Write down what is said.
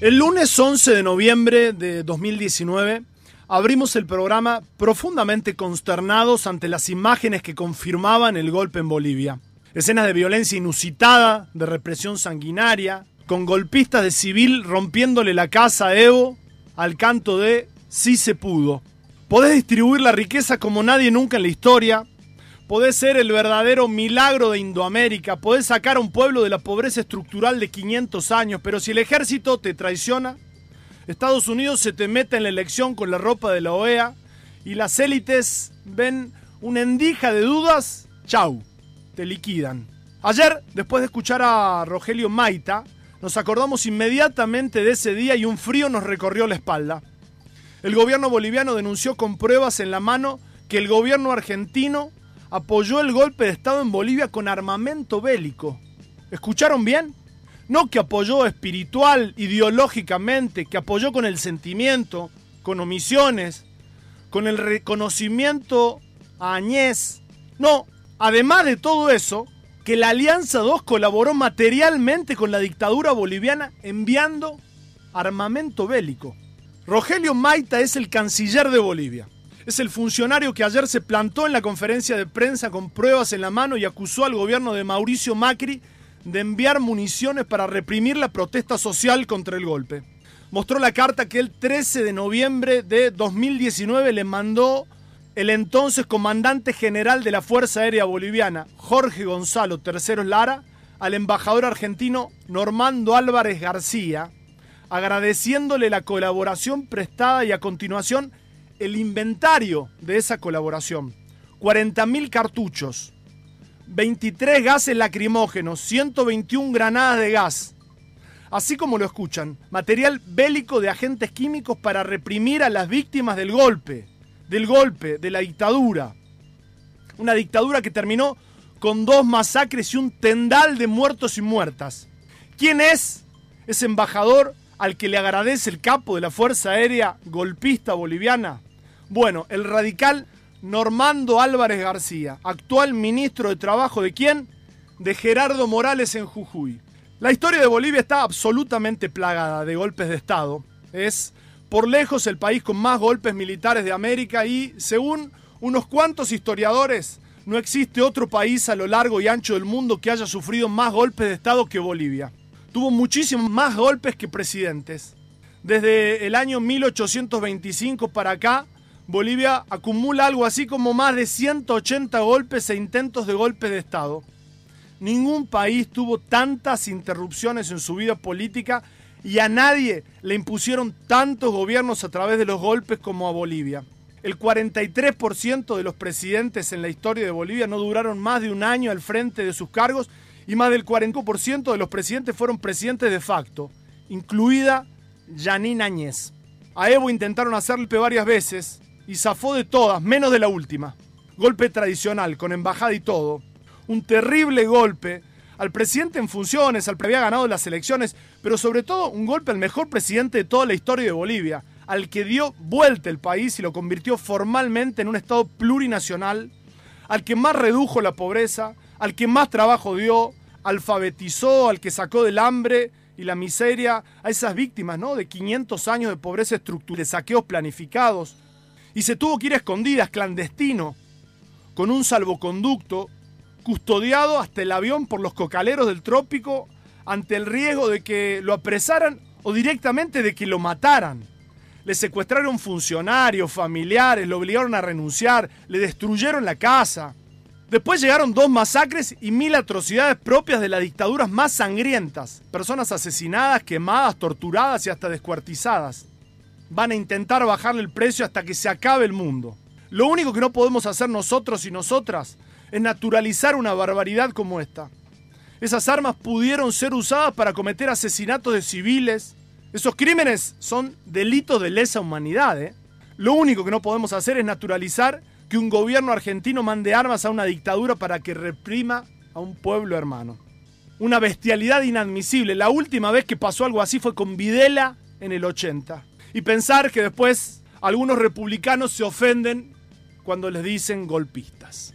El lunes 11 de noviembre de 2019 abrimos el programa profundamente consternados ante las imágenes que confirmaban el golpe en Bolivia. Escenas de violencia inusitada, de represión sanguinaria, con golpistas de civil rompiéndole la casa a Evo al canto de Sí se pudo. Podés distribuir la riqueza como nadie nunca en la historia, podés ser el verdadero milagro de Indoamérica, podés sacar a un pueblo de la pobreza estructural de 500 años, pero si el ejército te traiciona, Estados Unidos se te mete en la elección con la ropa de la OEA y las élites ven una endija de dudas, chau, te liquidan. Ayer, después de escuchar a Rogelio Maita, nos acordamos inmediatamente de ese día y un frío nos recorrió la espalda. El gobierno boliviano denunció con pruebas en la mano que el gobierno argentino apoyó el golpe de Estado en Bolivia con armamento bélico. ¿Escucharon bien? No que apoyó espiritual, ideológicamente, que apoyó con el sentimiento, con omisiones, con el reconocimiento a Añez. No, además de todo eso, que la Alianza 2 colaboró materialmente con la dictadura boliviana enviando armamento bélico. Rogelio Maita es el canciller de Bolivia. Es el funcionario que ayer se plantó en la conferencia de prensa con pruebas en la mano y acusó al gobierno de Mauricio Macri de enviar municiones para reprimir la protesta social contra el golpe. Mostró la carta que el 13 de noviembre de 2019 le mandó el entonces comandante general de la Fuerza Aérea Boliviana, Jorge Gonzalo Terceros Lara, al embajador argentino Normando Álvarez García, agradeciéndole la colaboración prestada y a continuación el inventario de esa colaboración. 40.000 cartuchos, 23 gases lacrimógenos, 121 granadas de gas. Así como lo escuchan, material bélico de agentes químicos para reprimir a las víctimas del golpe, del golpe, de la dictadura. Una dictadura que terminó con dos masacres y un tendal de muertos y muertas. ¿Quién es ese embajador al que le agradece el capo de la Fuerza Aérea golpista boliviana? Bueno, el radical Normando Álvarez García, actual ministro de Trabajo de quién? De Gerardo Morales en Jujuy. La historia de Bolivia está absolutamente plagada de golpes de Estado. Es por lejos el país con más golpes militares de América y, según unos cuantos historiadores, no existe otro país a lo largo y ancho del mundo que haya sufrido más golpes de Estado que Bolivia. Tuvo muchísimos más golpes que presidentes. Desde el año 1825 para acá, Bolivia acumula algo así como más de 180 golpes e intentos de golpe de Estado. Ningún país tuvo tantas interrupciones en su vida política y a nadie le impusieron tantos gobiernos a través de los golpes como a Bolivia. El 43% de los presidentes en la historia de Bolivia no duraron más de un año al frente de sus cargos y más del 40% de los presidentes fueron presidentes de facto, incluida Janine Áñez. A Evo intentaron hacerle varias veces, y zafó de todas, menos de la última. Golpe tradicional, con embajada y todo. Un terrible golpe al presidente en funciones, al que había ganado las elecciones, pero sobre todo un golpe al mejor presidente de toda la historia de Bolivia, al que dio vuelta el país y lo convirtió formalmente en un Estado plurinacional, al que más redujo la pobreza, al que más trabajo dio, alfabetizó, al que sacó del hambre y la miseria a esas víctimas ¿no? de 500 años de pobreza estructural, de saqueos planificados, y se tuvo que ir a escondidas, clandestino, con un salvoconducto, custodiado hasta el avión por los cocaleros del trópico ante el riesgo de que lo apresaran o directamente de que lo mataran. Le secuestraron funcionarios, familiares, lo obligaron a renunciar, le destruyeron la casa. Después llegaron dos masacres y mil atrocidades propias de las dictaduras más sangrientas. Personas asesinadas, quemadas, torturadas y hasta descuartizadas van a intentar bajarle el precio hasta que se acabe el mundo. Lo único que no podemos hacer nosotros y nosotras es naturalizar una barbaridad como esta. Esas armas pudieron ser usadas para cometer asesinatos de civiles. Esos crímenes son delitos de lesa humanidad. ¿eh? Lo único que no podemos hacer es naturalizar que un gobierno argentino mande armas a una dictadura para que reprima a un pueblo hermano. Una bestialidad inadmisible. La última vez que pasó algo así fue con Videla en el 80 y pensar que después algunos republicanos se ofenden cuando les dicen golpistas.